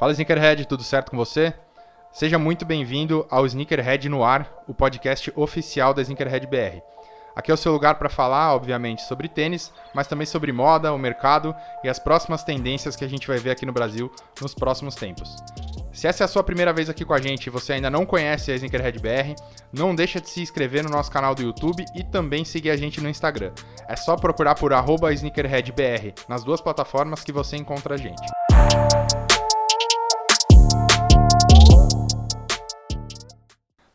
Fala Sneakerhead, tudo certo com você? Seja muito bem-vindo ao Sneakerhead no Ar, o podcast oficial da Sneakerhead BR. Aqui é o seu lugar para falar, obviamente, sobre tênis, mas também sobre moda, o mercado e as próximas tendências que a gente vai ver aqui no Brasil nos próximos tempos. Se essa é a sua primeira vez aqui com a gente e você ainda não conhece a Sneakerhead BR, não deixa de se inscrever no nosso canal do YouTube e também seguir a gente no Instagram. É só procurar por SneakerheadBR nas duas plataformas que você encontra a gente.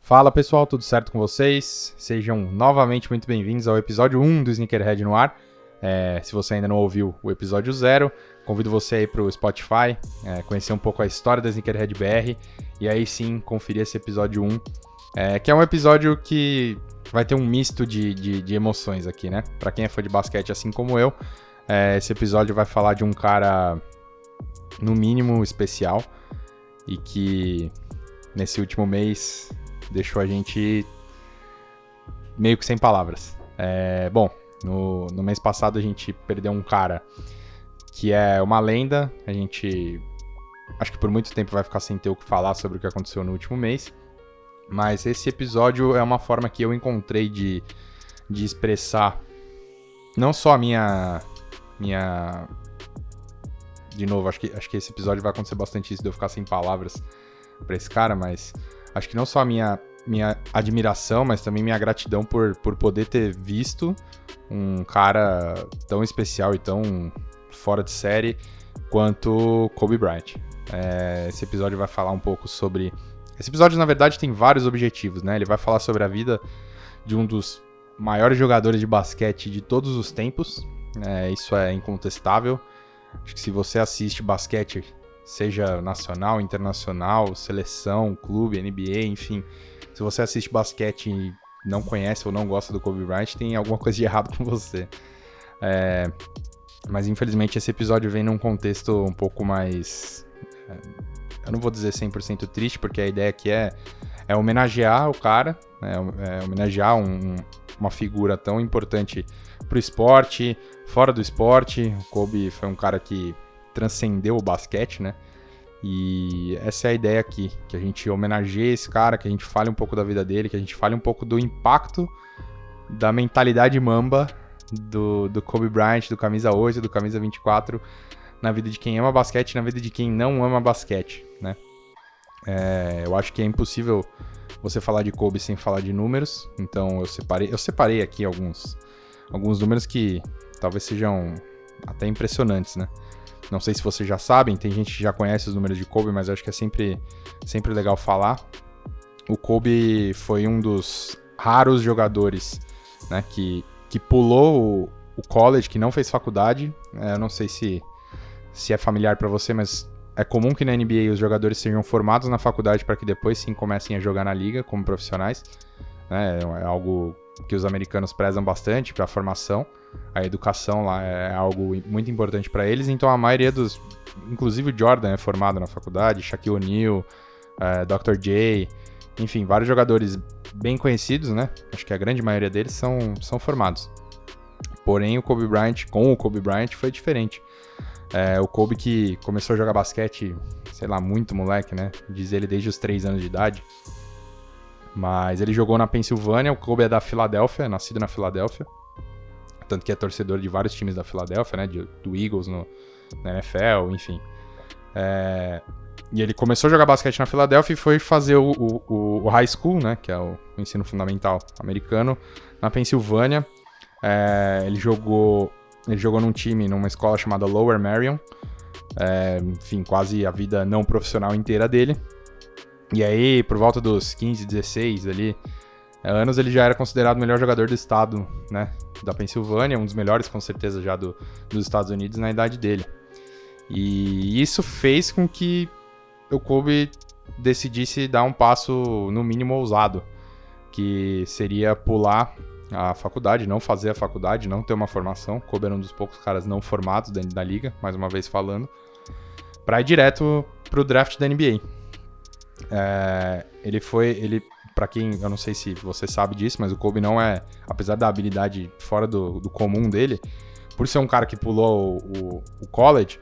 Fala pessoal, tudo certo com vocês? Sejam novamente muito bem-vindos ao episódio 1 do Sneakerhead no ar. É, se você ainda não ouviu o episódio 0, convido você aí para o Spotify, é, conhecer um pouco a história da Sneakerhead BR e aí sim conferir esse episódio 1, é, que é um episódio que vai ter um misto de, de, de emoções aqui, né? Para quem é fã de basquete assim como eu, é, esse episódio vai falar de um cara, no mínimo, especial e que nesse último mês deixou a gente meio que sem palavras. É, bom, no, no mês passado a gente perdeu um cara que é uma lenda. A gente acho que por muito tempo vai ficar sem ter o que falar sobre o que aconteceu no último mês. Mas esse episódio é uma forma que eu encontrei de, de expressar não só a minha. minha. De novo, acho que, acho que esse episódio vai acontecer bastante isso de eu ficar sem palavras para esse cara, mas acho que não só a minha, minha admiração, mas também minha gratidão por, por poder ter visto um cara tão especial e tão fora de série quanto Kobe Bryant. É, esse episódio vai falar um pouco sobre. Esse episódio, na verdade, tem vários objetivos, né? Ele vai falar sobre a vida de um dos maiores jogadores de basquete de todos os tempos. É, isso é incontestável. Acho que se você assiste basquete seja nacional, internacional, seleção, clube, NBA, enfim. Se você assiste basquete e não conhece ou não gosta do Kobe Bryant, tem alguma coisa de errado com você. É, mas infelizmente esse episódio vem num contexto um pouco mais. É, eu não vou dizer 100% triste, porque a ideia aqui é, é homenagear o cara, né, é homenagear um, uma figura tão importante pro esporte, fora do esporte. O Kobe foi um cara que transcendeu o basquete, né? E essa é a ideia aqui, que a gente homenageie esse cara, que a gente fale um pouco da vida dele, que a gente fale um pouco do impacto da mentalidade mamba do, do Kobe Bryant, do camisa 8, do camisa 24, na vida de quem ama basquete na vida de quem não ama basquete, né? É, eu acho que é impossível você falar de Kobe sem falar de números, então eu separei, eu separei aqui alguns, alguns números que talvez sejam até impressionantes, né? Não sei se vocês já sabem, tem gente que já conhece os números de Kobe, mas acho que é sempre, sempre legal falar. O Kobe foi um dos raros jogadores né, que, que pulou o, o college, que não fez faculdade. É, eu não sei se, se é familiar para você, mas é comum que na NBA os jogadores sejam formados na faculdade para que depois sim comecem a jogar na liga como profissionais. Né? É algo que os americanos prezam bastante para a formação. A educação lá é algo muito importante para eles. Então a maioria dos, inclusive o Jordan é formado na faculdade, Shaquille O'Neal, é, Dr. J, enfim, vários jogadores bem conhecidos, né? Acho que a grande maioria deles são, são formados. Porém, o Kobe Bryant, com o Kobe Bryant, foi diferente. É, o Kobe que começou a jogar basquete, sei lá, muito moleque, né? Diz ele desde os 3 anos de idade. Mas ele jogou na Pensilvânia, o Kobe é da Filadélfia, nascido na Filadélfia. Tanto que é torcedor de vários times da Filadélfia, né? De, do Eagles no, na NFL, enfim. É, e ele começou a jogar basquete na Filadélfia e foi fazer o, o, o high school, né? Que é o, o ensino fundamental americano, na Pensilvânia. É, ele jogou ele jogou num time, numa escola chamada Lower Marion. É, enfim, quase a vida não profissional inteira dele. E aí, por volta dos 15, 16 ali, anos, ele já era considerado o melhor jogador do estado, né? Da Pensilvânia, um dos melhores, com certeza, já do, dos Estados Unidos na idade dele. E isso fez com que o Kobe decidisse dar um passo, no mínimo, ousado, que seria pular a faculdade, não fazer a faculdade, não ter uma formação. Kobe era um dos poucos caras não formados dentro da liga, mais uma vez falando, para ir direto pro draft da NBA. É, ele foi, ele, para quem, eu não sei se você sabe disso, mas o Kobe não é, apesar da habilidade fora do, do comum dele, por ser um cara que pulou o, o, o college,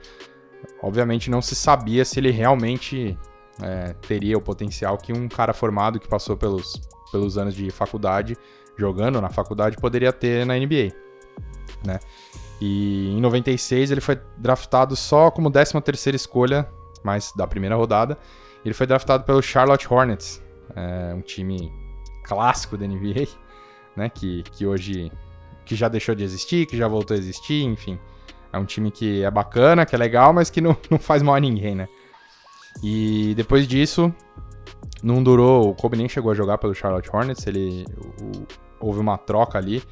obviamente não se sabia se ele realmente é, teria o potencial que um cara formado que passou pelos, pelos anos de faculdade, jogando na faculdade, poderia ter na NBA, né? E em 96 ele foi draftado só como 13 terceira escolha, mas da primeira rodada. Ele foi draftado pelo Charlotte Hornets, é, um time clássico da NBA, né? Que, que hoje que já deixou de existir, que já voltou a existir, enfim. É um time que é bacana, que é legal, mas que não, não faz mal a ninguém, né? E depois disso, não durou. O Kobe nem chegou a jogar pelo Charlotte Hornets. Ele, o, houve uma troca ali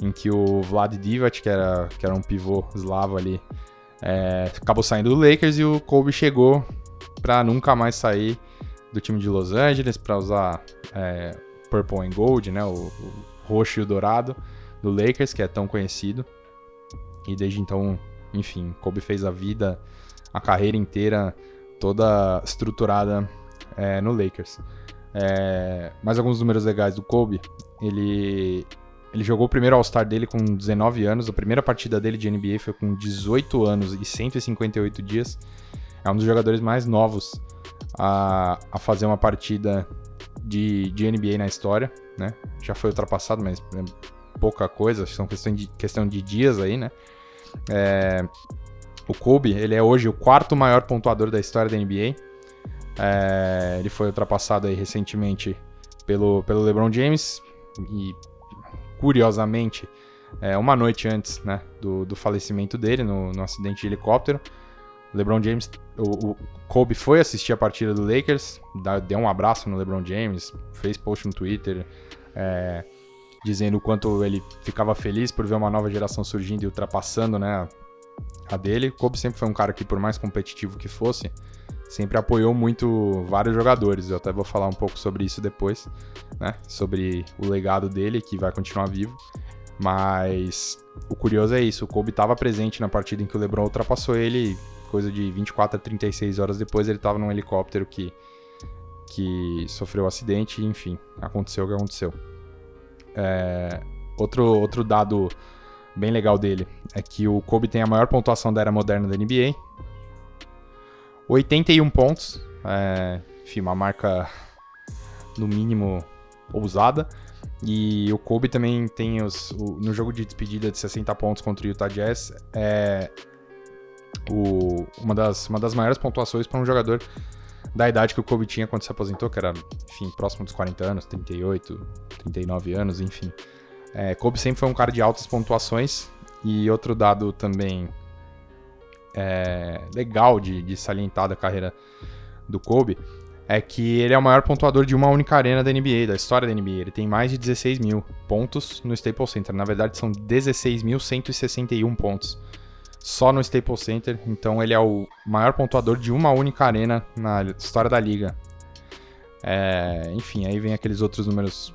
em que o Vlad Divac, que era, que era um pivô eslavo ali, é, acabou saindo do Lakers e o Kobe chegou para nunca mais sair do time de Los Angeles para usar é, Purple and Gold, né, o, o, roxo e o dourado do Lakers, que é tão conhecido. E desde então, enfim, Kobe fez a vida, a carreira inteira toda estruturada é, no Lakers. É, mais alguns números legais do Kobe. Ele, ele jogou o primeiro All-Star dele com 19 anos. A primeira partida dele de NBA foi com 18 anos e 158 dias. É um dos jogadores mais novos a, a fazer uma partida de, de NBA na história. Né? Já foi ultrapassado, mas é pouca coisa. São questão de, questão de dias aí, né? É, o Kobe, ele é hoje o quarto maior pontuador da história da NBA. É, ele foi ultrapassado aí recentemente pelo, pelo LeBron James e, curiosamente, é, uma noite antes né, do, do falecimento dele, no, no acidente de helicóptero, LeBron James, o, o, Kobe foi assistir a partida do Lakers, deu um abraço no LeBron James, fez post no Twitter, é, dizendo o quanto ele ficava feliz por ver uma nova geração surgindo e ultrapassando né, a dele. O Kobe sempre foi um cara que, por mais competitivo que fosse, sempre apoiou muito vários jogadores. Eu até vou falar um pouco sobre isso depois, né? Sobre o legado dele, que vai continuar vivo. Mas o curioso é isso: o Kobe estava presente na partida em que o LeBron ultrapassou ele, coisa de 24 a 36 horas depois, ele estava num helicóptero que, que sofreu um acidente, enfim, aconteceu o que aconteceu. É, outro, outro dado bem legal dele é que o Kobe tem a maior pontuação da era moderna da NBA. 81 pontos. É, enfim, uma marca no mínimo ousada. E o Kobe também tem os, o, no jogo de despedida de 60 pontos contra o Utah Jazz. É o, uma, das, uma das maiores pontuações para um jogador da idade que o Kobe tinha quando se aposentou, que era, enfim, próximo dos 40 anos, 38, 39 anos, enfim. É, Kobe sempre foi um cara de altas pontuações. E outro dado também é, legal de, de salientar da carreira do Kobe é que ele é o maior pontuador de uma única arena da NBA, da história da NBA. Ele tem mais de 16 mil pontos no Staples Center. Na verdade, são 16.161 pontos só no Staples Center. Então, ele é o maior pontuador de uma única arena na história da liga. É, enfim, aí vem aqueles outros números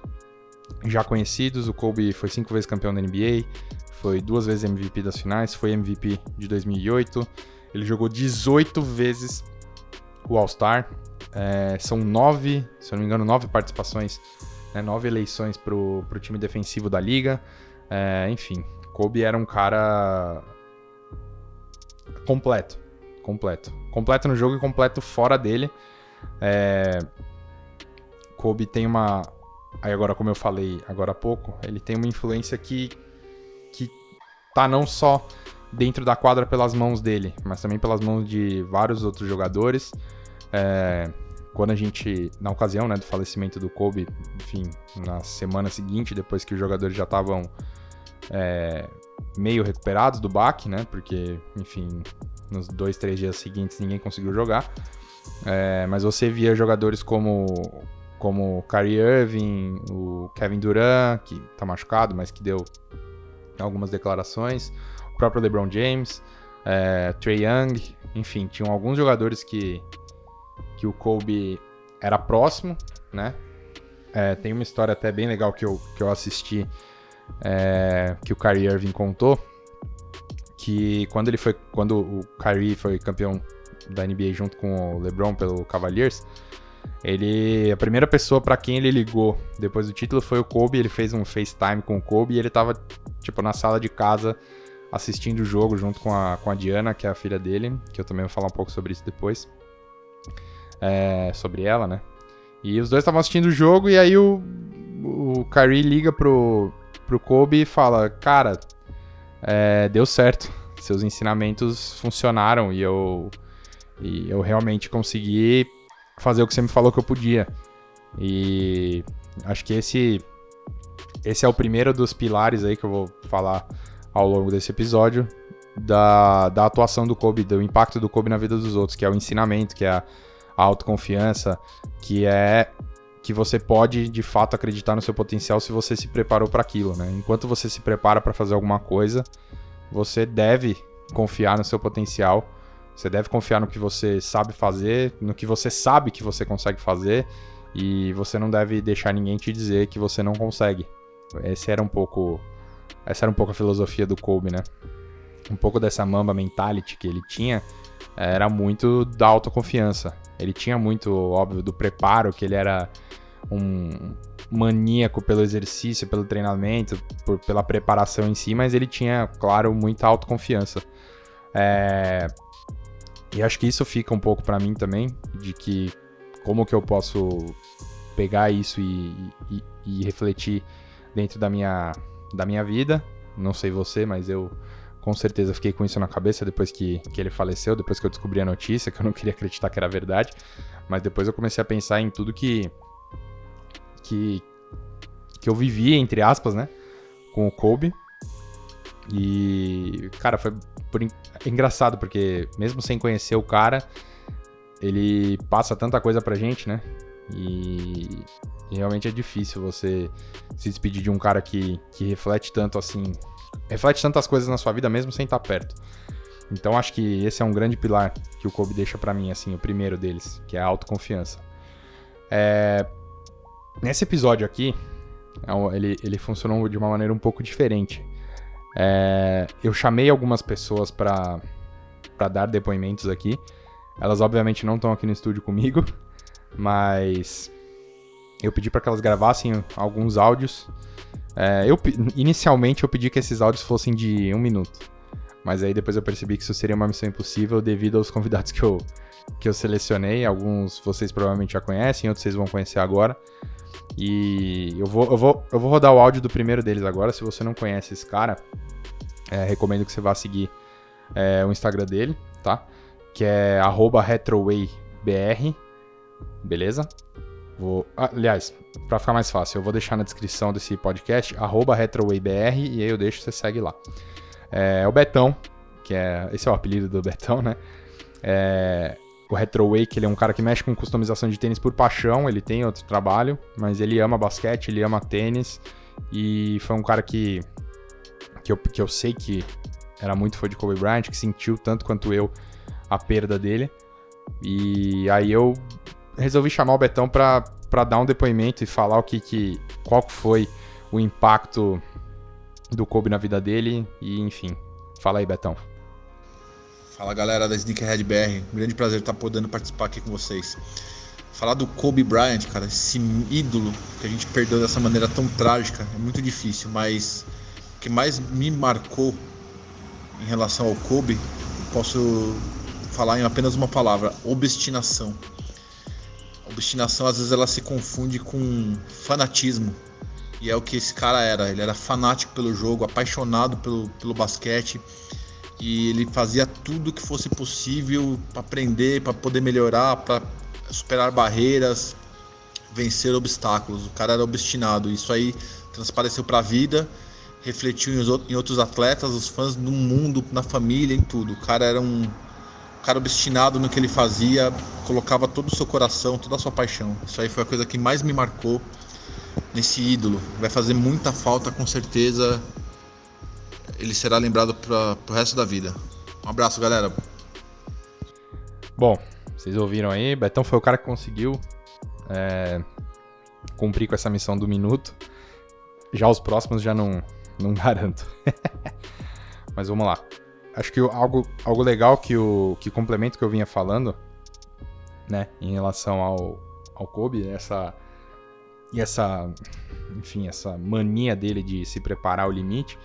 já conhecidos. O Kobe foi cinco vezes campeão da NBA, foi duas vezes MVP das finais, foi MVP de 2008. Ele jogou 18 vezes o All-Star. É, são nove, se eu não me engano, nove participações, né, nove eleições para o time defensivo da liga. É, enfim, Kobe era um cara completo, completo, completo no jogo e completo fora dele. É, Kobe tem uma, Aí agora, como eu falei agora há pouco, ele tem uma influência que, que tá não só dentro da quadra pelas mãos dele, mas também pelas mãos de vários outros jogadores. É, quando a gente, na ocasião né, do falecimento do Kobe, enfim, na semana seguinte, depois que os jogadores já estavam é, meio recuperados do baque, né? Porque, enfim, nos dois, três dias seguintes ninguém conseguiu jogar. É, mas você via jogadores como como Kyrie Irving, o Kevin Durant, que tá machucado, mas que deu algumas declarações, o próprio LeBron James, é, Trey Young, enfim, tinham alguns jogadores que, que o Kobe era próximo, né? É, tem uma história até bem legal que eu, que eu assisti, é, que o Kyrie Irving contou, que quando ele foi, quando o Kyrie foi campeão da NBA junto com o LeBron pelo Cavaliers, ele, a primeira pessoa para quem ele ligou depois do título foi o Kobe. Ele fez um FaceTime com o Kobe e ele tava, tipo, na sala de casa assistindo o jogo junto com a, com a Diana, que é a filha dele, que eu também vou falar um pouco sobre isso depois. É, sobre ela, né? E os dois estavam assistindo o jogo e aí o, o Kyrie liga pro, pro Kobe e fala: Cara, é, deu certo. Seus ensinamentos funcionaram e eu, e eu realmente consegui fazer o que você me falou que eu podia. E acho que esse, esse é o primeiro dos pilares aí que eu vou falar ao longo desse episódio da, da atuação do Kobe, do impacto do Kobe na vida dos outros, que é o ensinamento, que é a, a autoconfiança, que é que você pode de fato acreditar no seu potencial se você se preparou para aquilo, né? Enquanto você se prepara para fazer alguma coisa, você deve confiar no seu potencial, você deve confiar no que você sabe fazer, no que você sabe que você consegue fazer e você não deve deixar ninguém te dizer que você não consegue. Esse era um pouco essa era um pouco a filosofia do Kobe, né? Um pouco dessa mamba mentality que ele tinha era muito da autoconfiança. Ele tinha muito, óbvio, do preparo, que ele era um maníaco pelo exercício, pelo treinamento, por, pela preparação em si, mas ele tinha, claro, muita autoconfiança. É... E acho que isso fica um pouco para mim também, de que como que eu posso pegar isso e, e, e refletir dentro da minha da minha vida. Não sei você, mas eu com certeza fiquei com isso na cabeça depois que, que ele faleceu, depois que eu descobri a notícia, que eu não queria acreditar que era verdade. Mas depois eu comecei a pensar em tudo que. Que, que eu vivi, entre aspas, né? Com o Kobe. E, cara, foi por, é engraçado, porque mesmo sem conhecer o cara, ele passa tanta coisa pra gente, né? E, e realmente é difícil você se despedir de um cara que, que reflete tanto assim. Reflete tantas coisas na sua vida mesmo sem estar perto. Então acho que esse é um grande pilar que o Kobe deixa para mim, assim, o primeiro deles, que é a autoconfiança. É... Nesse episódio aqui, é ele, ele funcionou de uma maneira um pouco diferente. É... Eu chamei algumas pessoas para dar depoimentos aqui. Elas obviamente não estão aqui no estúdio comigo, mas eu pedi para que elas gravassem alguns áudios. É, eu, inicialmente eu pedi que esses áudios fossem de um minuto, mas aí depois eu percebi que isso seria uma missão impossível devido aos convidados que eu, que eu selecionei. Alguns vocês provavelmente já conhecem, outros vocês vão conhecer agora. E eu vou, eu vou, eu vou rodar o áudio do primeiro deles agora. Se você não conhece esse cara, é, recomendo que você vá seguir é, o Instagram dele, tá? Que é retrowaybr, beleza? Vou, ah, aliás, para ficar mais fácil, eu vou deixar na descrição desse podcast retrowaybr e aí eu deixo, você segue lá. É, é, o Betão, que é. Esse é o apelido do Betão, né? É, o Retroway, que ele é um cara que mexe com customização de tênis por paixão, ele tem outro trabalho, mas ele ama basquete, ele ama tênis e foi um cara que, que, eu, que eu sei que era muito fã de Kobe Bryant, que sentiu tanto quanto eu a perda dele. E aí eu resolvi chamar o Betão para dar um depoimento e falar o que, que qual foi o impacto do Kobe na vida dele e enfim. Fala aí, Betão. Fala galera da Sneakerhead BR, grande prazer estar podendo participar aqui com vocês. Falar do Kobe Bryant, cara, esse ídolo que a gente perdeu dessa maneira tão trágica, é muito difícil, mas o que mais me marcou em relação ao Kobe, posso falar em apenas uma palavra: obstinação obstinação às vezes ela se confunde com fanatismo. E é o que esse cara era. Ele era fanático pelo jogo, apaixonado pelo, pelo basquete. E ele fazia tudo que fosse possível para aprender, para poder melhorar, para superar barreiras, vencer obstáculos. O cara era obstinado. Isso aí transpareceu para a vida, refletiu em outros atletas, os fãs no mundo, na família, em tudo. O cara era um cara obstinado no que ele fazia, colocava todo o seu coração, toda a sua paixão. Isso aí foi a coisa que mais me marcou nesse ídolo. Vai fazer muita falta, com certeza. Ele será lembrado para o resto da vida. Um abraço, galera. Bom, vocês ouviram aí, Betão foi o cara que conseguiu é, cumprir com essa missão do minuto. Já os próximos já não, não garanto. Mas vamos lá acho que algo, algo legal que o que complemento que eu vinha falando, né, em relação ao, ao Kobe, essa e essa, enfim, essa mania dele de se preparar ao limite,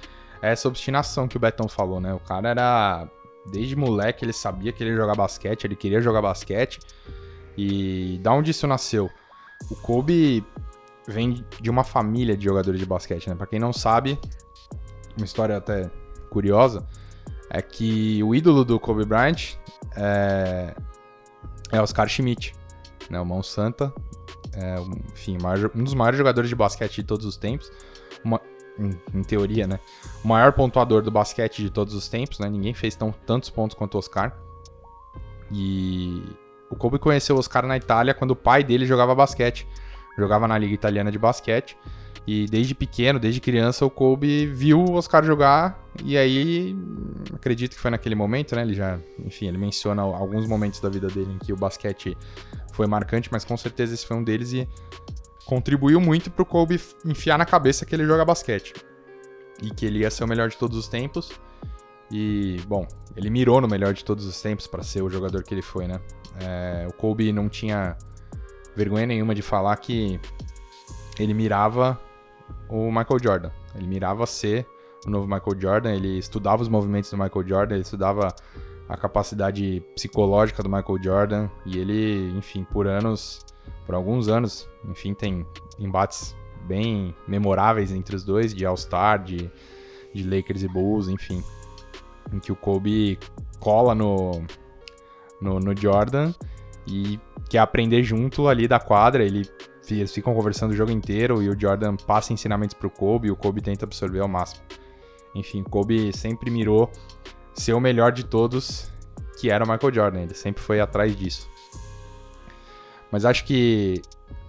essa obstinação que o Betão falou, né? O cara era. Desde moleque ele sabia que ele ia jogar basquete, ele queria jogar basquete. E da onde isso nasceu? O Kobe vem de uma família de jogadores de basquete, né? Pra quem não sabe, uma história até curiosa é que o ídolo do Kobe Bryant é, é Oscar Schmidt, né? O mão santa, é, enfim, um dos maiores jogadores de basquete de todos os tempos. Uma, em, em, teoria, né? O maior pontuador do basquete de todos os tempos, né? Ninguém fez tão, tantos pontos quanto o Oscar. E o Kobe conheceu o Oscar na Itália quando o pai dele jogava basquete. Jogava na Liga Italiana de Basquete. E desde pequeno, desde criança, o Kobe viu o Oscar jogar. E aí, acredito que foi naquele momento, né? Ele já, enfim, ele menciona alguns momentos da vida dele em que o basquete foi marcante, mas com certeza esse foi um deles e contribuiu muito pro Kobe enfiar na cabeça que ele joga basquete. E que ele ia ser o melhor de todos os tempos. E, bom, ele mirou no melhor de todos os tempos para ser o jogador que ele foi, né? É, o Kobe não tinha vergonha nenhuma de falar que ele mirava o Michael Jordan. Ele mirava ser o novo Michael Jordan, ele estudava os movimentos do Michael Jordan, ele estudava a capacidade psicológica do Michael Jordan e ele, enfim, por anos, por alguns anos, enfim, tem embates bem memoráveis entre os dois, de All-Star, de, de Lakers e Bulls, enfim, em que o Kobe cola no, no, no Jordan e quer aprender junto ali da quadra, ele eles ficam conversando o jogo inteiro e o Jordan passa ensinamentos pro Kobe e o Kobe tenta absorver ao máximo. Enfim, Kobe sempre mirou ser o melhor de todos, que era o Michael Jordan. Ele sempre foi atrás disso. Mas acho que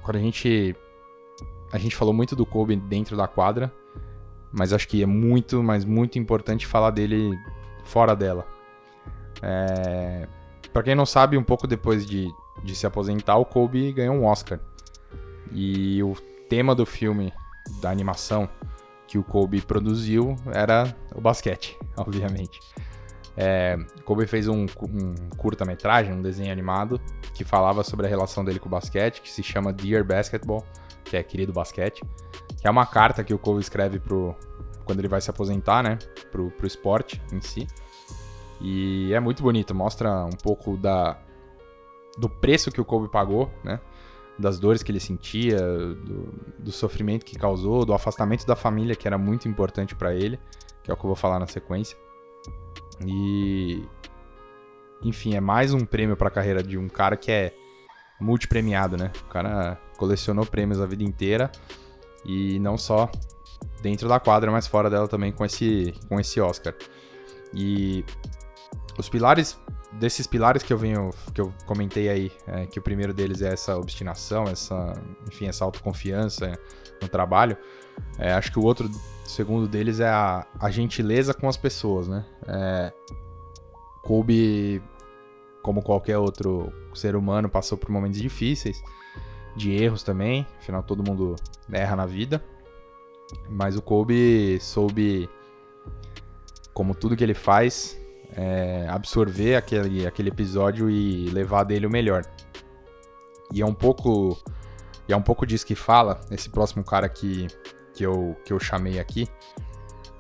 quando a gente a gente falou muito do Kobe dentro da quadra, mas acho que é muito, mas muito importante falar dele fora dela. É... Para quem não sabe, um pouco depois de, de se aposentar, o Kobe ganhou um Oscar. E o tema do filme, da animação que o Kobe produziu, era o basquete, obviamente. É, Kobe fez um, um curta-metragem, um desenho animado, que falava sobre a relação dele com o basquete, que se chama Dear Basketball, que é querido basquete, que é uma carta que o Kobe escreve pro, quando ele vai se aposentar, né, pro, pro esporte em si. E é muito bonito, mostra um pouco da, do preço que o Kobe pagou, né, das dores que ele sentia, do, do sofrimento que causou, do afastamento da família, que era muito importante para ele, que é o que eu vou falar na sequência. E enfim, é mais um prêmio para a carreira de um cara que é multipremiado, né? O cara colecionou prêmios a vida inteira e não só dentro da quadra, mas fora dela também com esse com esse Oscar. E os pilares desses pilares que eu venho que eu comentei aí, é, que o primeiro deles é essa obstinação, essa, enfim, essa autoconfiança no trabalho. É, acho que o outro segundo deles é a, a gentileza com as pessoas, né? É, Kobe, como qualquer outro ser humano, passou por momentos difíceis, de erros também, afinal todo mundo erra na vida. Mas o Kobe soube, como tudo que ele faz, é, absorver aquele, aquele episódio e levar dele o melhor. E é um pouco. E é um pouco disso que fala esse próximo cara que que eu, que eu chamei aqui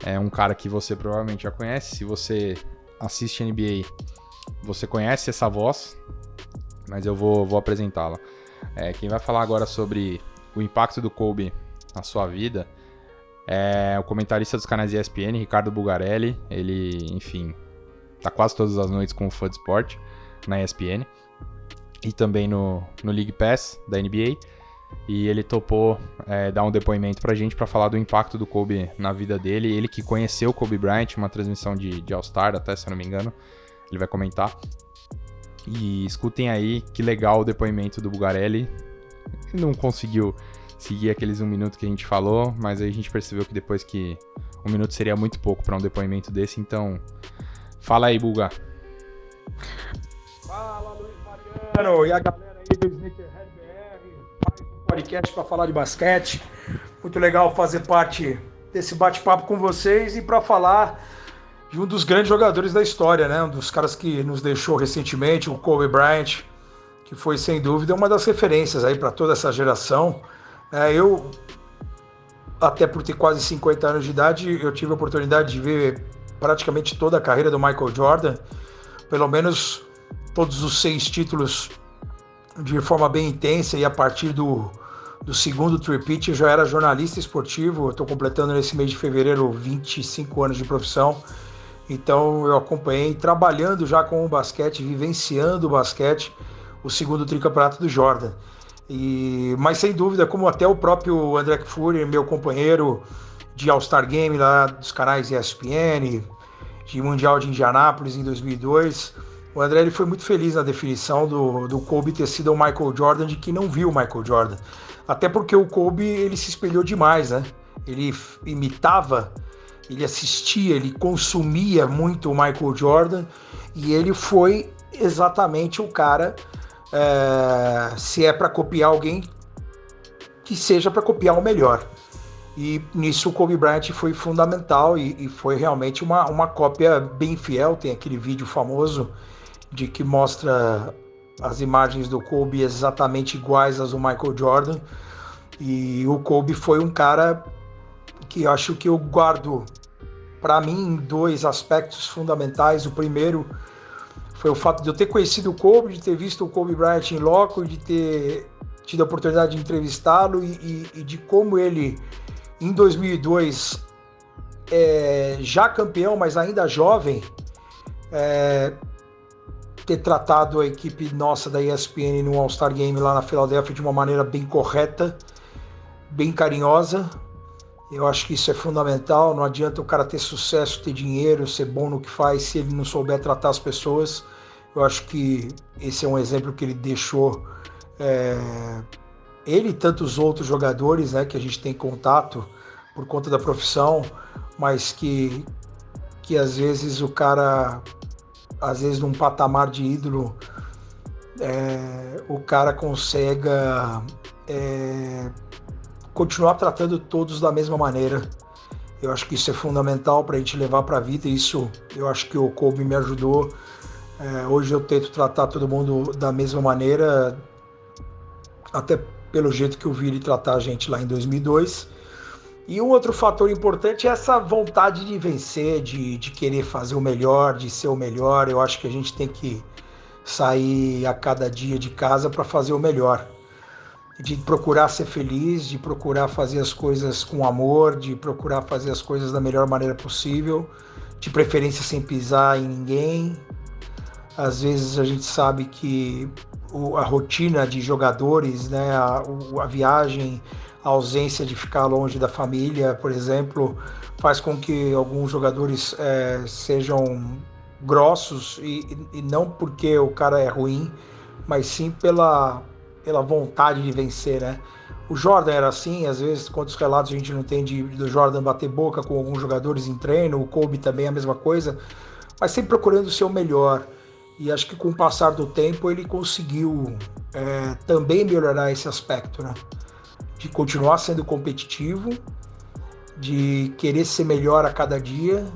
é um cara que você provavelmente já conhece. Se você assiste NBA, você conhece essa voz, mas eu vou, vou apresentá-la. É, quem vai falar agora sobre o impacto do Kobe na sua vida é o comentarista dos canais ESPN, Ricardo Bugarelli. Ele, enfim, tá quase todas as noites com o Fud Sport na ESPN e também no, no League Pass da NBA e ele topou é, dar um depoimento pra gente para falar do impacto do Kobe na vida dele. Ele que conheceu o Kobe Bryant, uma transmissão de, de All-Star, até se eu não me engano, ele vai comentar. E escutem aí que legal o depoimento do Bugarelli. Ele não conseguiu seguir aqueles um minuto que a gente falou, mas aí a gente percebeu que depois que um minuto seria muito pouco para um depoimento desse, então fala aí, Buga. Fala, Luiz Mariano, e a galera aí do Sneakerhead podcast para falar de basquete. Muito legal fazer parte desse bate-papo com vocês e para falar de um dos grandes jogadores da história, né? Um dos caras que nos deixou recentemente, o Kobe Bryant, que foi sem dúvida uma das referências aí para toda essa geração. É, eu até por ter quase 50 anos de idade, eu tive a oportunidade de ver praticamente toda a carreira do Michael Jordan, pelo menos todos os seis títulos de forma bem intensa e a partir do, do segundo tripit eu já era jornalista esportivo, estou completando nesse mês de fevereiro 25 anos de profissão, então eu acompanhei trabalhando já com o basquete, vivenciando o basquete, o segundo tricampeonato do Jordan. E, mas sem dúvida, como até o próprio André Fury, meu companheiro de All-Star Game lá dos canais ESPN, de Mundial de Indianápolis em 2002, o André ele foi muito feliz na definição do, do Kobe ter sido o Michael Jordan de que não viu o Michael Jordan. Até porque o Kobe ele se espelhou demais, né? Ele imitava, ele assistia, ele consumia muito o Michael Jordan e ele foi exatamente o cara é, se é para copiar alguém, que seja para copiar o melhor. E nisso o Kobe Bryant foi fundamental e, e, foi realmente uma, uma cópia bem fiel. Tem aquele vídeo famoso de que mostra as imagens do Kobe exatamente iguais às do Michael Jordan. E o Kobe foi um cara que acho que eu guardo para mim dois aspectos fundamentais. O primeiro foi o fato de eu ter conhecido o Kobe, de ter visto o Kobe Bryant em loco, de ter tido a oportunidade de entrevistá-lo e, e, e, de como ele, em 2002, é, já campeão, mas ainda jovem, é, ter tratado a equipe nossa da ESPN no All-Star Game lá na Filadélfia de uma maneira bem correta, bem carinhosa. Eu acho que isso é fundamental. Não adianta o cara ter sucesso, ter dinheiro, ser bom no que faz, se ele não souber tratar as pessoas. Eu acho que esse é um exemplo que ele deixou. É, ele e tantos outros jogadores né, que a gente tem contato por conta da profissão, mas que, que às vezes o cara, às vezes num patamar de ídolo, é, o cara consegue é, continuar tratando todos da mesma maneira. Eu acho que isso é fundamental para a gente levar para a vida. Isso eu acho que o Kobe me ajudou é, hoje eu tento tratar todo mundo da mesma maneira, até pelo jeito que eu vi ele tratar a gente lá em 2002. E um outro fator importante é essa vontade de vencer, de, de querer fazer o melhor, de ser o melhor. Eu acho que a gente tem que sair a cada dia de casa para fazer o melhor. De procurar ser feliz, de procurar fazer as coisas com amor, de procurar fazer as coisas da melhor maneira possível, de preferência sem pisar em ninguém, às vezes a gente sabe que a rotina de jogadores, né, a, a viagem, a ausência de ficar longe da família, por exemplo, faz com que alguns jogadores é, sejam grossos e, e, não porque o cara é ruim, mas sim pela, pela vontade de vencer, né? O Jordan era assim, às vezes, quantos relatos a gente não tem de, do Jordan bater boca com alguns jogadores em treino, o Kobe também a mesma coisa, mas sempre procurando ser o melhor. E acho que com o passar do tempo ele conseguiu é, também melhorar esse aspecto, né? De continuar sendo competitivo, de querer ser melhor a cada dia,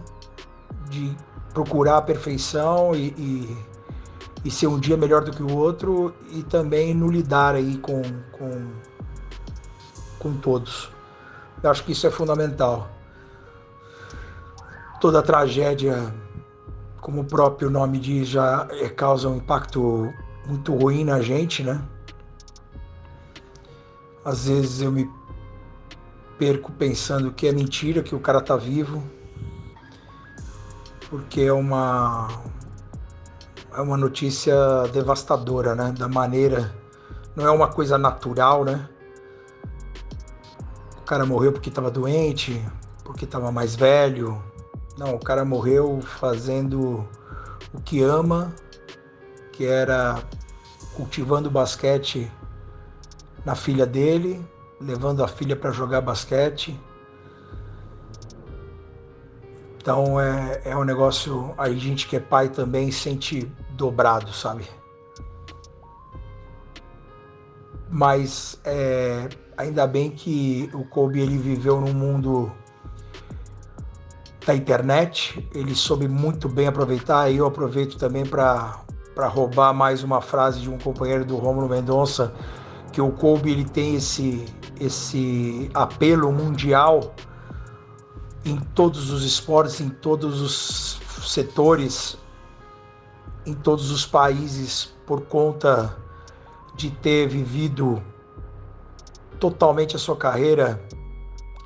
de procurar a perfeição e, e, e ser um dia melhor do que o outro e também no lidar aí com, com, com todos. Eu acho que isso é fundamental. Toda tragédia como o próprio nome diz, já é, causa um impacto muito ruim na gente, né? Às vezes eu me perco pensando que é mentira, que o cara tá vivo, porque é uma é uma notícia devastadora, né? Da maneira não é uma coisa natural, né? O cara morreu porque estava doente, porque estava mais velho, não, o cara morreu fazendo o que ama, que era cultivando basquete na filha dele, levando a filha para jogar basquete. Então é, é um negócio. A gente que é pai também sente dobrado, sabe? Mas é, ainda bem que o Kobe ele viveu num mundo da internet, ele soube muito bem aproveitar, e eu aproveito também para roubar mais uma frase de um companheiro do Romulo Mendonça, que o Kobe ele tem esse, esse apelo mundial em todos os esportes, em todos os setores, em todos os países, por conta de ter vivido totalmente a sua carreira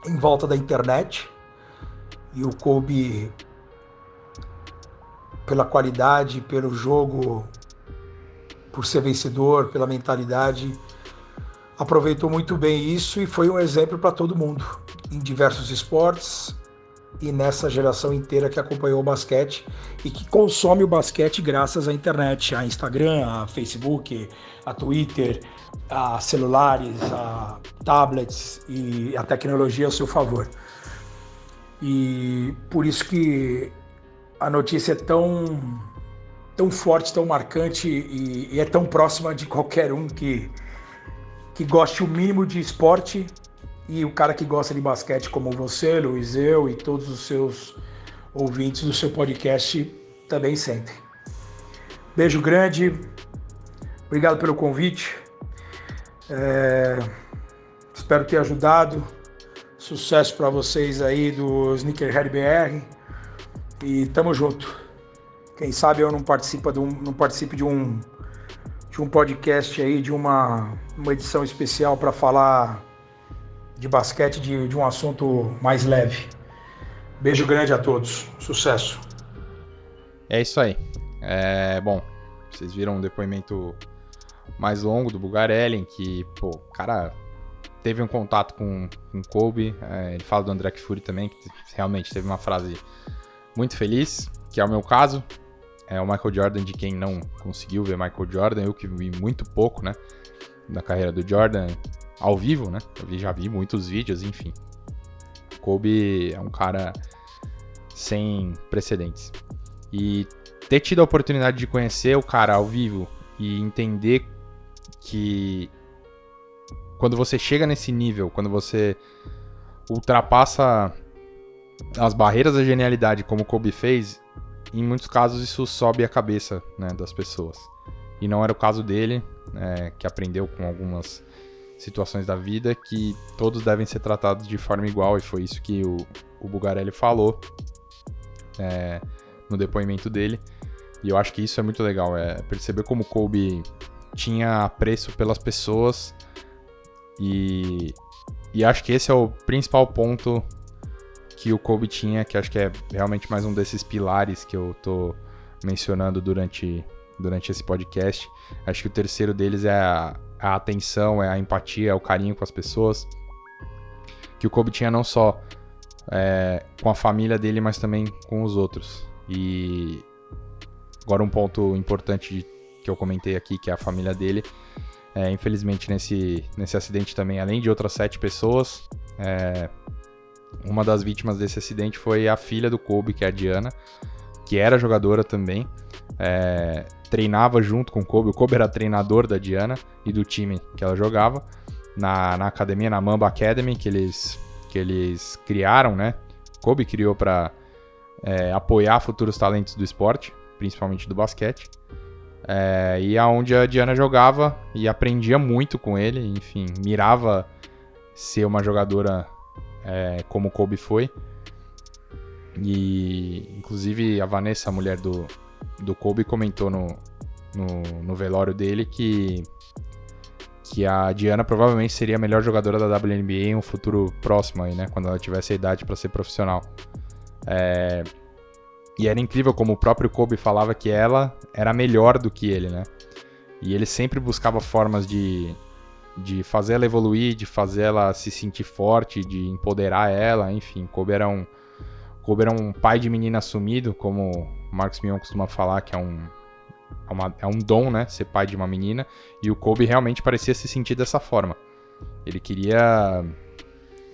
em volta da internet. E o Kobe, pela qualidade, pelo jogo, por ser vencedor, pela mentalidade, aproveitou muito bem isso e foi um exemplo para todo mundo em diversos esportes e nessa geração inteira que acompanhou o basquete e que consome o basquete graças à internet, a Instagram, a Facebook, a Twitter, a celulares, a tablets e a tecnologia ao seu favor. E por isso que a notícia é tão, tão forte, tão marcante e, e é tão próxima de qualquer um que, que goste o mínimo de esporte e o cara que gosta de basquete como você, Luiz, eu e todos os seus ouvintes do seu podcast também sentem. Beijo grande, obrigado pelo convite. É, espero ter ajudado. Sucesso para vocês aí do Sneakerhead BR. E tamo junto. Quem sabe eu não participe de um, não participe de um, de um podcast aí, de uma, uma edição especial para falar de basquete de, de um assunto mais leve. Beijo grande a todos. Sucesso. É isso aí. É, bom, vocês viram um depoimento mais longo do Bugarelli, em que, pô, cara teve um contato com, com Kobe. É, ele fala do André Fury também, que realmente teve uma frase muito feliz, que é o meu caso. É o Michael Jordan de quem não conseguiu ver Michael Jordan, eu que vi muito pouco, né, da carreira do Jordan ao vivo, né? Eu já vi muitos vídeos, enfim. Kobe é um cara sem precedentes. E ter tido a oportunidade de conhecer o cara ao vivo e entender que quando você chega nesse nível, quando você ultrapassa as barreiras da genialidade, como Kobe fez, em muitos casos isso sobe a cabeça né, das pessoas. E não era o caso dele, é, que aprendeu com algumas situações da vida que todos devem ser tratados de forma igual, e foi isso que o, o Bugarelli falou é, no depoimento dele. E eu acho que isso é muito legal, é perceber como Kobe tinha apreço pelas pessoas e, e acho que esse é o principal ponto que o Kobe tinha, que acho que é realmente mais um desses pilares que eu tô mencionando durante, durante esse podcast. Acho que o terceiro deles é a, a atenção, é a empatia, é o carinho com as pessoas. Que o Kobe tinha não só é, com a família dele, mas também com os outros. E agora um ponto importante que eu comentei aqui, que é a família dele. É, infelizmente, nesse, nesse acidente também, além de outras sete pessoas, é, uma das vítimas desse acidente foi a filha do Kobe, que é a Diana, que era jogadora também. É, treinava junto com o Kobe. O Kobe era treinador da Diana e do time que ela jogava na, na academia, na Mamba Academy, que eles, que eles criaram, né? Kobe criou para é, apoiar futuros talentos do esporte, principalmente do basquete. É, e aonde a Diana jogava e aprendia muito com ele, enfim, mirava ser uma jogadora é, como o Kobe foi. E inclusive a Vanessa, a mulher do, do Kobe, comentou no, no, no velório dele que, que a Diana provavelmente seria a melhor jogadora da WNBA em um futuro próximo aí, né? Quando ela tivesse a idade para ser profissional. É, e era incrível como o próprio Kobe falava que ela era melhor do que ele, né? E ele sempre buscava formas de, de fazer ela evoluir, de fazer ela se sentir forte, de empoderar ela, enfim. Kobe era um, Kobe era um pai de menina assumido, como o Marcos Mion costuma falar, que é um, é, uma, é um dom, né? Ser pai de uma menina. E o Kobe realmente parecia se sentir dessa forma. Ele queria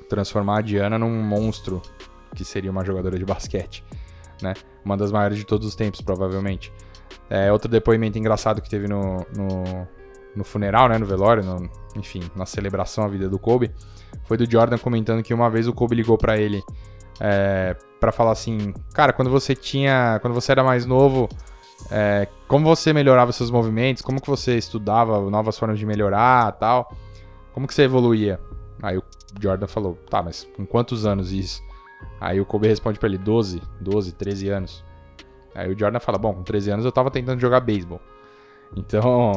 transformar a Diana num monstro que seria uma jogadora de basquete né? Uma das maiores de todos os tempos, provavelmente. É, outro depoimento engraçado que teve no, no, no funeral, né? No velório, no, enfim, na celebração à vida do Kobe, foi do Jordan comentando que uma vez o Kobe ligou para ele é, para falar assim, cara, quando você tinha, quando você era mais novo, é, como você melhorava seus movimentos, como que você estudava novas formas de melhorar, tal, como que você evoluía? Aí o Jordan falou, tá, mas com quantos anos isso? Aí o Kobe responde para ele, 12, 12, 13 anos. Aí o Jordan fala, bom, com 13 anos eu tava tentando jogar beisebol. Então,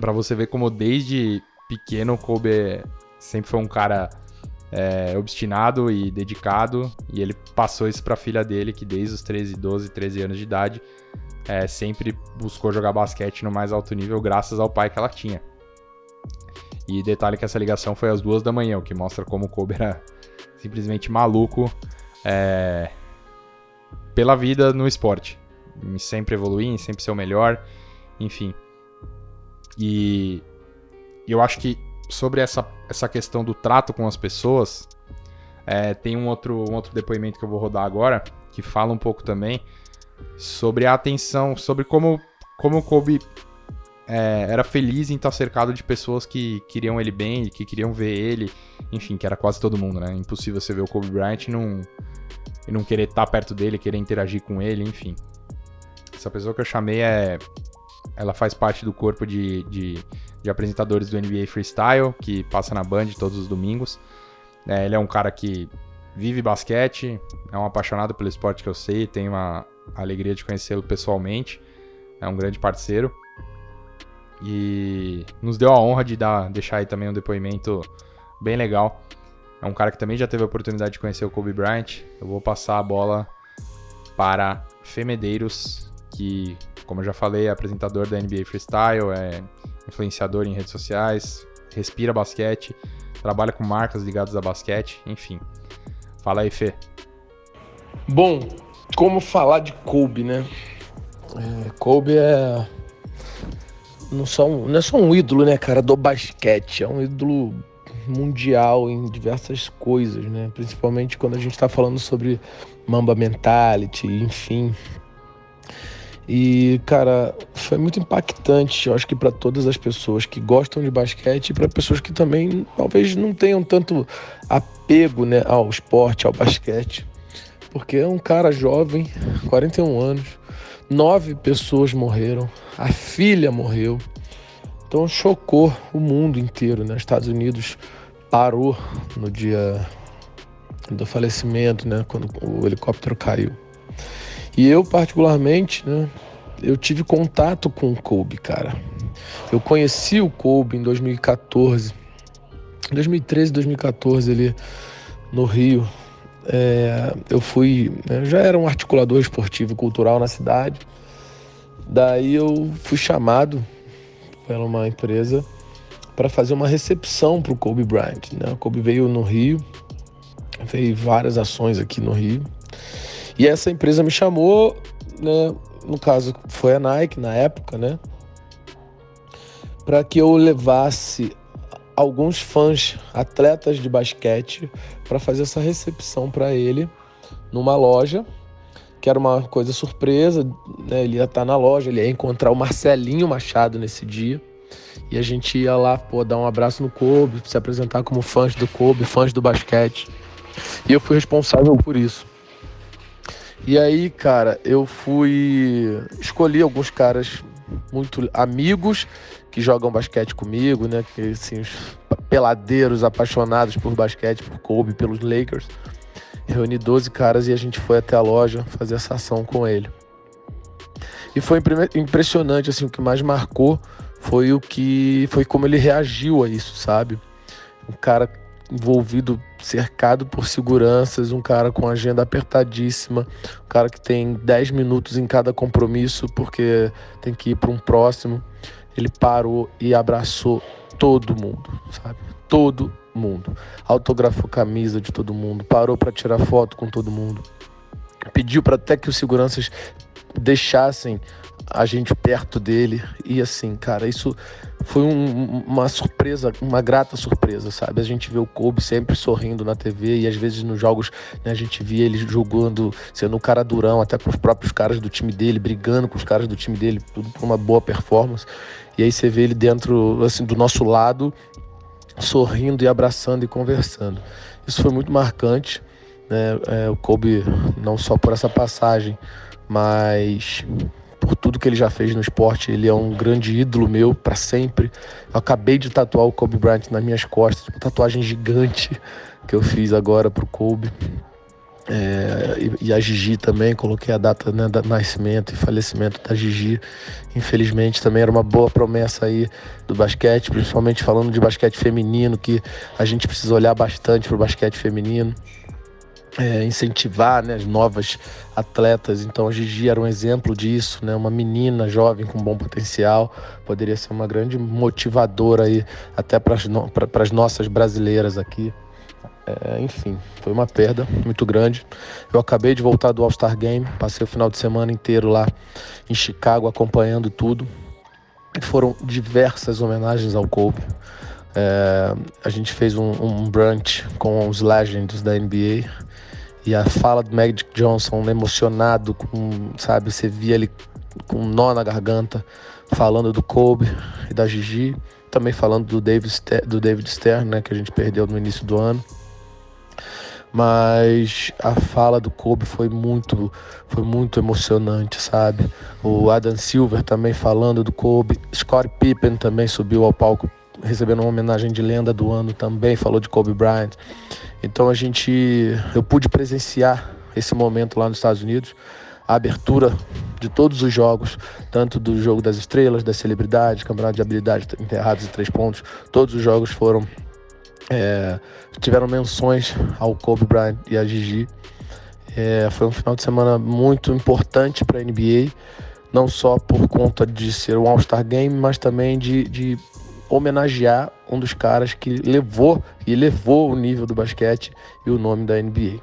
para você ver como desde pequeno o Kobe sempre foi um cara é, obstinado e dedicado, e ele passou isso para a filha dele, que desde os 13, 12, 13 anos de idade é, sempre buscou jogar basquete no mais alto nível, graças ao pai que ela tinha. E detalhe que essa ligação foi às duas da manhã, o que mostra como o Kobe era simplesmente maluco é, pela vida no esporte. Sempre evoluir, sempre ser o melhor, enfim. E eu acho que sobre essa, essa questão do trato com as pessoas, é, tem um outro, um outro depoimento que eu vou rodar agora, que fala um pouco também sobre a atenção, sobre como, como o Kobe é, era feliz em estar cercado de pessoas que queriam ele bem, que queriam ver ele, enfim, que era quase todo mundo, né? Impossível você ver o Kobe Bryant e não, e não querer estar perto dele, querer interagir com ele, enfim. Essa pessoa que eu chamei é. Ela faz parte do corpo de, de de apresentadores do NBA Freestyle, que passa na Band todos os domingos. É, ele é um cara que vive basquete, é um apaixonado pelo esporte que eu sei, tenho a alegria de conhecê-lo pessoalmente, é um grande parceiro. E nos deu a honra de dar, deixar aí também um depoimento bem legal. É um cara que também já teve a oportunidade de conhecer o Kobe Bryant. Eu vou passar a bola para Femedeiros, que, como eu já falei, é apresentador da NBA Freestyle, é influenciador em redes sociais, respira basquete, trabalha com marcas ligadas a basquete, enfim. Fala aí, Fê. Bom, como falar de Kobe, né? É, Kobe é não, só um, não é só um ídolo, né, cara, do basquete, é um ídolo mundial em diversas coisas, né? Principalmente quando a gente está falando sobre Mamba Mentality, enfim, e, cara, foi muito impactante, eu acho que para todas as pessoas que gostam de basquete e para pessoas que também talvez não tenham tanto apego né, ao esporte, ao basquete. Porque é um cara jovem, 41 anos, nove pessoas morreram, a filha morreu. Então chocou o mundo inteiro, né? Os Estados Unidos parou no dia do falecimento, né? Quando o helicóptero caiu. E eu, particularmente, né, eu tive contato com o Kobe, cara. Eu conheci o Kobe em 2014. 2013, 2014, ele no Rio. É, eu fui, né, eu já era um articulador esportivo e cultural na cidade. Daí eu fui chamado pela uma empresa para fazer uma recepção para o Kobe Bryant. Né? O Kobe veio no Rio, veio várias ações aqui no Rio. E essa empresa me chamou, né, no caso foi a Nike na época, né, para que eu levasse alguns fãs, atletas de basquete, para fazer essa recepção para ele numa loja, que era uma coisa surpresa, né? Ele ia estar tá na loja, ele ia encontrar o Marcelinho Machado nesse dia. E a gente ia lá, pô, dar um abraço no Kobe, se apresentar como fãs do Kobe, fãs do basquete. E eu fui responsável por isso. E aí, cara, eu fui. Escolhi alguns caras muito amigos que jogam basquete comigo, né? Que assim, os peladeiros apaixonados por basquete, por Kobe, pelos Lakers. Reuni 12 caras e a gente foi até a loja fazer essa ação com ele. E foi impressionante, assim, o que mais marcou foi o que foi como ele reagiu a isso, sabe? Um cara envolvido, cercado por seguranças, um cara com agenda apertadíssima, um cara que tem 10 minutos em cada compromisso porque tem que ir para um próximo. Ele parou e abraçou todo mundo, sabe? Todo mundo. Autografou camisa de todo mundo, parou para tirar foto com todo mundo. Pediu para até que os seguranças deixassem a gente perto dele. E assim, cara, isso foi um, uma surpresa, uma grata surpresa, sabe? A gente vê o Kobe sempre sorrindo na TV e às vezes nos jogos né, a gente via ele jogando, sendo um cara durão, até com os próprios caras do time dele, brigando com os caras do time dele, tudo por uma boa performance. E aí você vê ele dentro, assim, do nosso lado, sorrindo e abraçando e conversando. Isso foi muito marcante, né? É, o Kobe, não só por essa passagem, mas por tudo que ele já fez no esporte. Ele é um grande ídolo meu para sempre. Eu acabei de tatuar o Kobe Bryant nas minhas costas, uma tatuagem gigante que eu fiz agora pro Kobe. É, e, a Gigi também, coloquei a data né, do nascimento e falecimento da Gigi. Infelizmente também era uma boa promessa aí do basquete, principalmente falando de basquete feminino, que a gente precisa olhar bastante para o basquete feminino. É, incentivar né, as novas atletas. Então a Gigi era um exemplo disso, né? Uma menina jovem com bom potencial, poderia ser uma grande motivadora aí até para as nossas brasileiras aqui. É, enfim, foi uma perda muito grande. Eu acabei de voltar do All-Star Game, passei o final de semana inteiro lá em Chicago acompanhando tudo. Foram diversas homenagens ao Kobe. É, a gente fez um, um, brunch com os legends da NBA e a fala do Magic Johnson emocionado, com, sabe, você via ele com um nó na garganta falando do Kobe e da Gigi, também falando do David, do David Stern, né, que a gente perdeu no início do ano mas a fala do Kobe foi muito, foi muito emocionante, sabe? O Adam Silver também falando do Kobe, Scott Pippen também subiu ao palco recebendo uma homenagem de lenda do ano também falou de Kobe Bryant. Então a gente, eu pude presenciar esse momento lá nos Estados Unidos, a abertura de todos os jogos, tanto do jogo das estrelas, das celebridades, campeonato de habilidade enterrados e três pontos, todos os jogos foram é, tiveram menções ao Kobe Bryant e a Gigi. É, foi um final de semana muito importante para a NBA, não só por conta de ser um All-Star Game, mas também de, de homenagear um dos caras que levou e elevou o nível do basquete e o nome da NBA.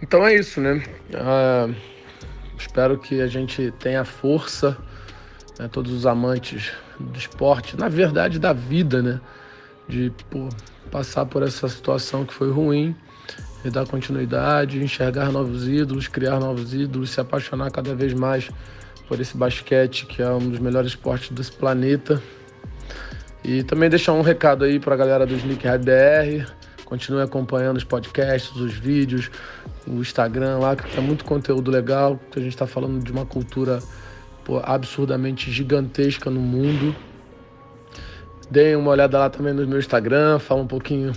Então é isso, né? Uh, espero que a gente tenha força, né, todos os amantes do esporte, na verdade da vida, né? De pô, passar por essa situação que foi ruim e dar continuidade, enxergar novos ídolos, criar novos ídolos, se apaixonar cada vez mais por esse basquete que é um dos melhores esportes desse planeta. E também deixar um recado aí para a galera do Sneakerhead BR. Continue acompanhando os podcasts, os vídeos, o Instagram lá, que tem muito conteúdo legal, a gente está falando de uma cultura pô, absurdamente gigantesca no mundo. Deem uma olhada lá também no meu Instagram, falo um pouquinho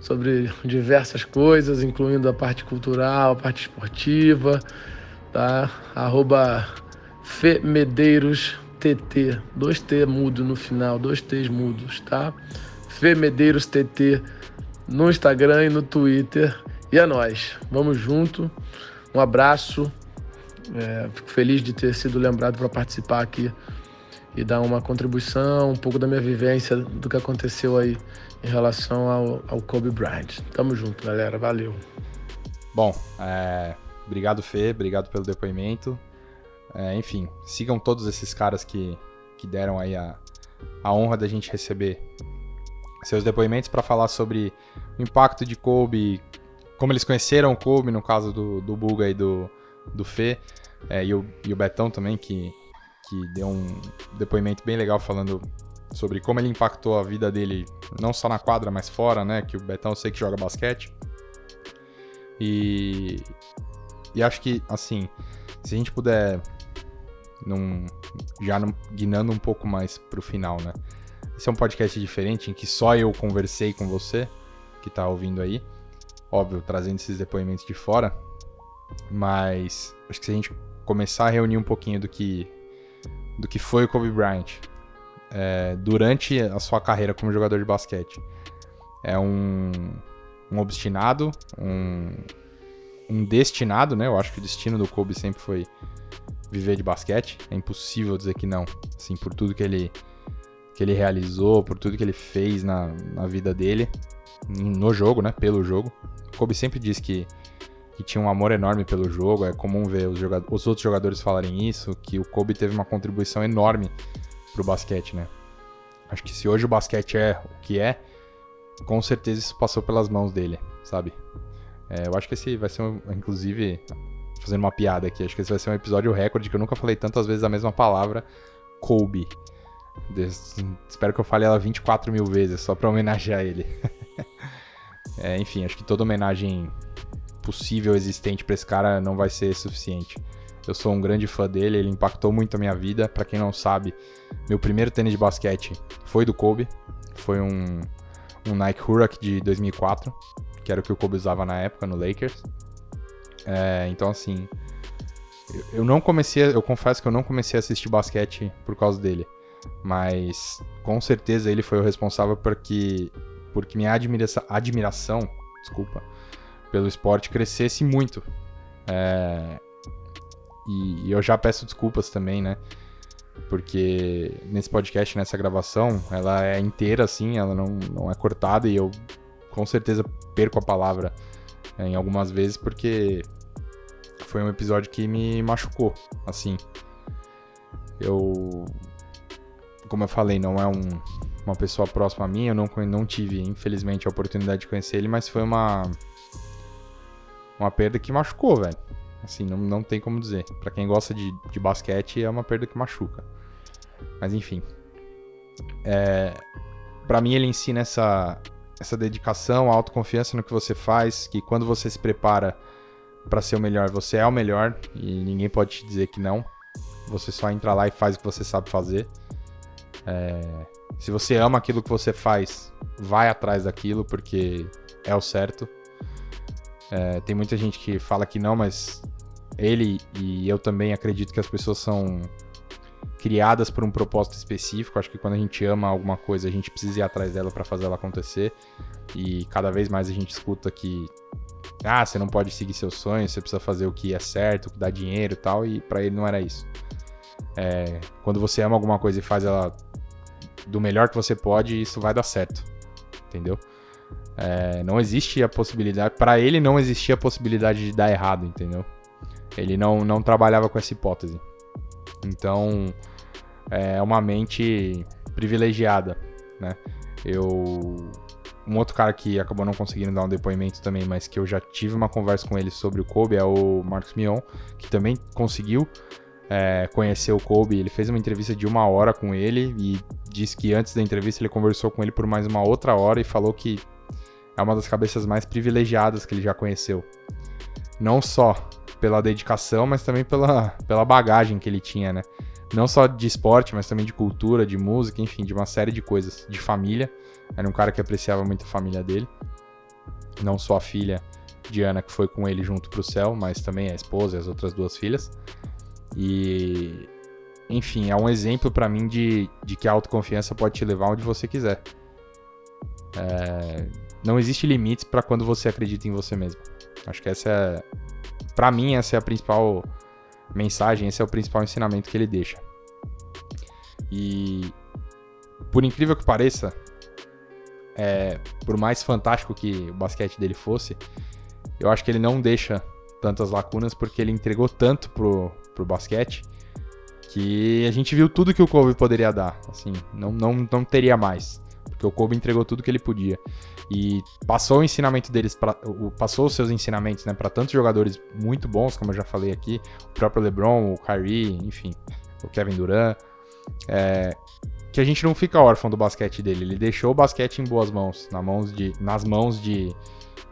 sobre diversas coisas, incluindo a parte cultural, a parte esportiva, tá? Arroba Femedeiros TT, dois T mudo no final, dois T's mudos, tá? Femedeiros TT no Instagram e no Twitter. E é nóis, vamos junto. Um abraço. É, fico feliz de ter sido lembrado para participar aqui e dar uma contribuição, um pouco da minha vivência do que aconteceu aí em relação ao, ao Kobe Bryant. Tamo junto, galera. Valeu. Bom, é, obrigado, Fê. Obrigado pelo depoimento. É, enfim, sigam todos esses caras que, que deram aí a, a honra da gente receber seus depoimentos para falar sobre o impacto de Kobe, como eles conheceram o Kobe, no caso do, do Buga e do, do Fê, é, e, o, e o Betão também, que que deu um depoimento bem legal falando sobre como ele impactou a vida dele, não só na quadra, mas fora, né? Que o Betão eu sei que joga basquete. E, e acho que, assim, se a gente puder, num, já num, guinando um pouco mais pro final, né? Esse é um podcast diferente em que só eu conversei com você, que tá ouvindo aí. Óbvio, trazendo esses depoimentos de fora. Mas acho que se a gente começar a reunir um pouquinho do que do que foi o Kobe Bryant é, durante a sua carreira como jogador de basquete. É um, um obstinado, um, um destinado, né? Eu acho que o destino do Kobe sempre foi viver de basquete. É impossível dizer que não. Assim, por tudo que ele, que ele realizou, por tudo que ele fez na, na vida dele, no jogo, né? Pelo jogo. O Kobe sempre diz que que tinha um amor enorme pelo jogo. É comum ver os, os outros jogadores falarem isso, que o Kobe teve uma contribuição enorme pro basquete, né? Acho que se hoje o basquete é o que é, com certeza isso passou pelas mãos dele, sabe? É, eu acho que esse vai ser, um, inclusive, fazendo uma piada aqui, acho que esse vai ser um episódio recorde que eu nunca falei tantas vezes a mesma palavra, Kobe. Des, espero que eu fale ela 24 mil vezes, só pra homenagear ele. é, enfim, acho que toda homenagem possível existente para esse cara não vai ser suficiente. Eu sou um grande fã dele, ele impactou muito a minha vida. Para quem não sabe, meu primeiro tênis de basquete foi do Kobe. Foi um, um Nike Hurricane de 2004, que era o que o Kobe usava na época no Lakers. É, então, assim, eu não comecei, eu confesso que eu não comecei a assistir basquete por causa dele, mas com certeza ele foi o responsável por que, porque minha admiração, desculpa, pelo esporte crescesse muito. É, e, e eu já peço desculpas também, né? Porque nesse podcast, nessa gravação, ela é inteira assim, ela não, não é cortada e eu com certeza perco a palavra é, em algumas vezes porque foi um episódio que me machucou, assim. Eu, como eu falei, não é um, uma pessoa próxima a mim, eu não, não tive, infelizmente, a oportunidade de conhecer ele, mas foi uma uma perda que machucou, velho. Assim, não, não tem como dizer. Para quem gosta de, de basquete, é uma perda que machuca. Mas enfim. É, para mim, ele ensina essa, essa dedicação, autoconfiança no que você faz, que quando você se prepara para ser o melhor, você é o melhor e ninguém pode te dizer que não. Você só entra lá e faz o que você sabe fazer. É, se você ama aquilo que você faz, vai atrás daquilo porque é o certo. É, tem muita gente que fala que não, mas ele e eu também acredito que as pessoas são criadas por um propósito específico. Acho que quando a gente ama alguma coisa, a gente precisa ir atrás dela para fazer ela acontecer. E cada vez mais a gente escuta que ah, você não pode seguir seus sonhos, você precisa fazer o que é certo, o que dá dinheiro e tal, e para ele não era isso. É, quando você ama alguma coisa e faz ela do melhor que você pode, isso vai dar certo, entendeu? É, não existe a possibilidade, para ele não existia a possibilidade de dar errado, entendeu? Ele não, não trabalhava com essa hipótese. Então, é uma mente privilegiada, né? Eu um outro cara que acabou não conseguindo dar um depoimento também, mas que eu já tive uma conversa com ele sobre o Kobe é o Marcos Mion, que também conseguiu é, conhecer o Kobe. Ele fez uma entrevista de uma hora com ele e disse que antes da entrevista ele conversou com ele por mais uma outra hora e falou que é uma das cabeças mais privilegiadas que ele já conheceu. Não só pela dedicação, mas também pela, pela bagagem que ele tinha, né? Não só de esporte, mas também de cultura, de música, enfim, de uma série de coisas, de família. Era um cara que apreciava muito a família dele. Não só a filha Diana, que foi com ele junto pro céu, mas também a esposa e as outras duas filhas. E. Enfim, é um exemplo para mim de, de que a autoconfiança pode te levar onde você quiser. É, não existe limites para quando você acredita em você mesmo. Acho que essa é. Pra mim, essa é a principal mensagem, esse é o principal ensinamento que ele deixa. E. Por incrível que pareça, é, por mais fantástico que o basquete dele fosse, eu acho que ele não deixa tantas lacunas porque ele entregou tanto pro, pro basquete que a gente viu tudo que o Kobe poderia dar. Assim, não, não, não teria mais. Porque o Kobe entregou tudo que ele podia. E passou o ensinamento deles, passou os seus ensinamentos né, para tantos jogadores muito bons, como eu já falei aqui, o próprio LeBron, o Kyrie, enfim, o Kevin Durant. É, que a gente não fica órfão do basquete dele. Ele deixou o basquete em boas mãos, na mãos de, nas mãos de,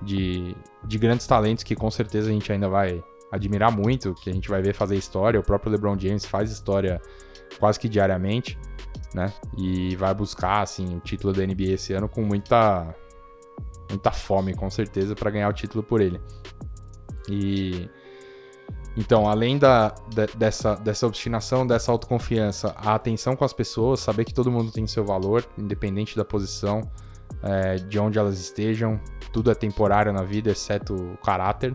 de, de grandes talentos que com certeza a gente ainda vai admirar muito, que a gente vai ver fazer história. O próprio LeBron James faz história quase que diariamente, né? E vai buscar assim o título da NBA esse ano com muita muita fome, com certeza, para ganhar o título por ele. E então, além da, da, dessa, dessa obstinação, dessa autoconfiança, a atenção com as pessoas, saber que todo mundo tem seu valor, independente da posição, é, de onde elas estejam, tudo é temporário na vida, exceto o caráter.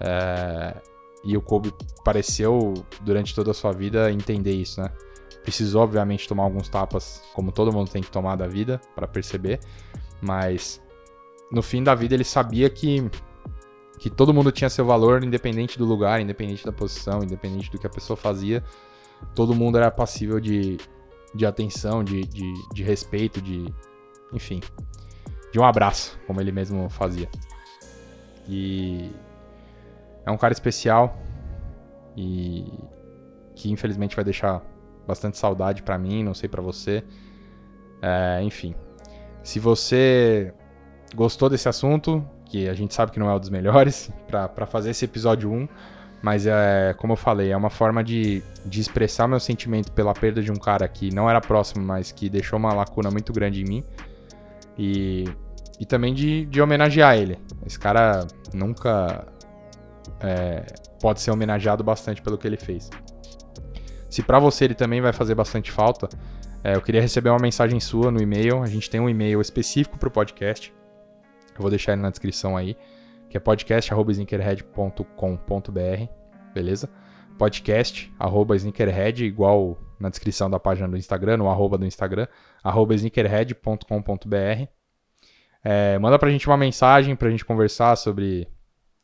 É, e o Kobe pareceu, durante toda a sua vida, entender isso, né? Precisou, obviamente, tomar alguns tapas, como todo mundo tem que tomar da vida, para perceber, mas no fim da vida ele sabia que que todo mundo tinha seu valor, independente do lugar, independente da posição, independente do que a pessoa fazia. Todo mundo era passível de, de atenção, de, de, de respeito, de. Enfim. De um abraço, como ele mesmo fazia. E. É um cara especial. E. Que infelizmente vai deixar bastante saudade para mim, não sei para você. É, enfim. Se você gostou desse assunto, que a gente sabe que não é um dos melhores, para fazer esse episódio 1, Mas é, como eu falei, é uma forma de, de expressar meu sentimento pela perda de um cara que não era próximo, mas que deixou uma lacuna muito grande em mim. E, e também de, de homenagear ele. Esse cara nunca é, pode ser homenageado bastante pelo que ele fez. Se para você ele também vai fazer bastante falta, é, eu queria receber uma mensagem sua no e-mail. A gente tem um e-mail específico para o podcast. Eu vou deixar ele na descrição aí, que é podcast@sneakerhead.com.br, beleza? Podcast arroba igual na descrição da página do Instagram, no arroba do Instagram, arroba sneakerhead.com.br. É, manda pra gente uma mensagem pra gente conversar sobre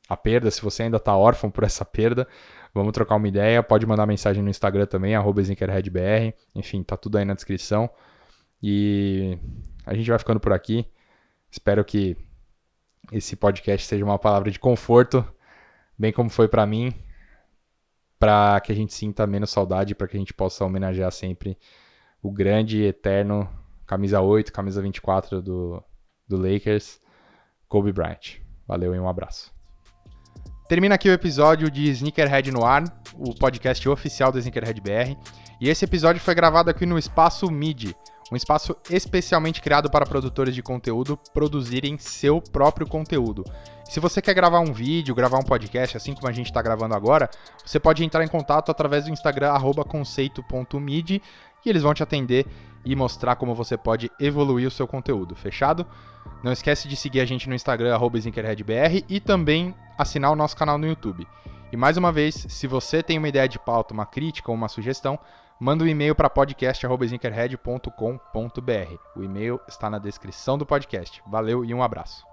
a perda, se você ainda tá órfão por essa perda. Vamos trocar uma ideia. Pode mandar mensagem no Instagram também, sneakerheadbr. Enfim, tá tudo aí na descrição. E a gente vai ficando por aqui. Espero que esse podcast seja uma palavra de conforto, bem como foi para mim, para que a gente sinta menos saudade, para que a gente possa homenagear sempre o grande, eterno camisa 8, camisa 24 do, do Lakers, Kobe Bryant. Valeu e um abraço. Termina aqui o episódio de Sneakerhead no ar, o podcast oficial do Sneakerhead BR. E esse episódio foi gravado aqui no Espaço MIDI, um espaço especialmente criado para produtores de conteúdo produzirem seu próprio conteúdo. Se você quer gravar um vídeo, gravar um podcast, assim como a gente está gravando agora, você pode entrar em contato através do Instagram conceito.midi e eles vão te atender e mostrar como você pode evoluir o seu conteúdo. Fechado? Não esquece de seguir a gente no Instagram @sneakerheadbr e também assinar o nosso canal no YouTube. E mais uma vez, se você tem uma ideia de pauta, uma crítica ou uma sugestão, manda um e-mail para podcast.sneakerhead.com.br. O e-mail está na descrição do podcast. Valeu e um abraço.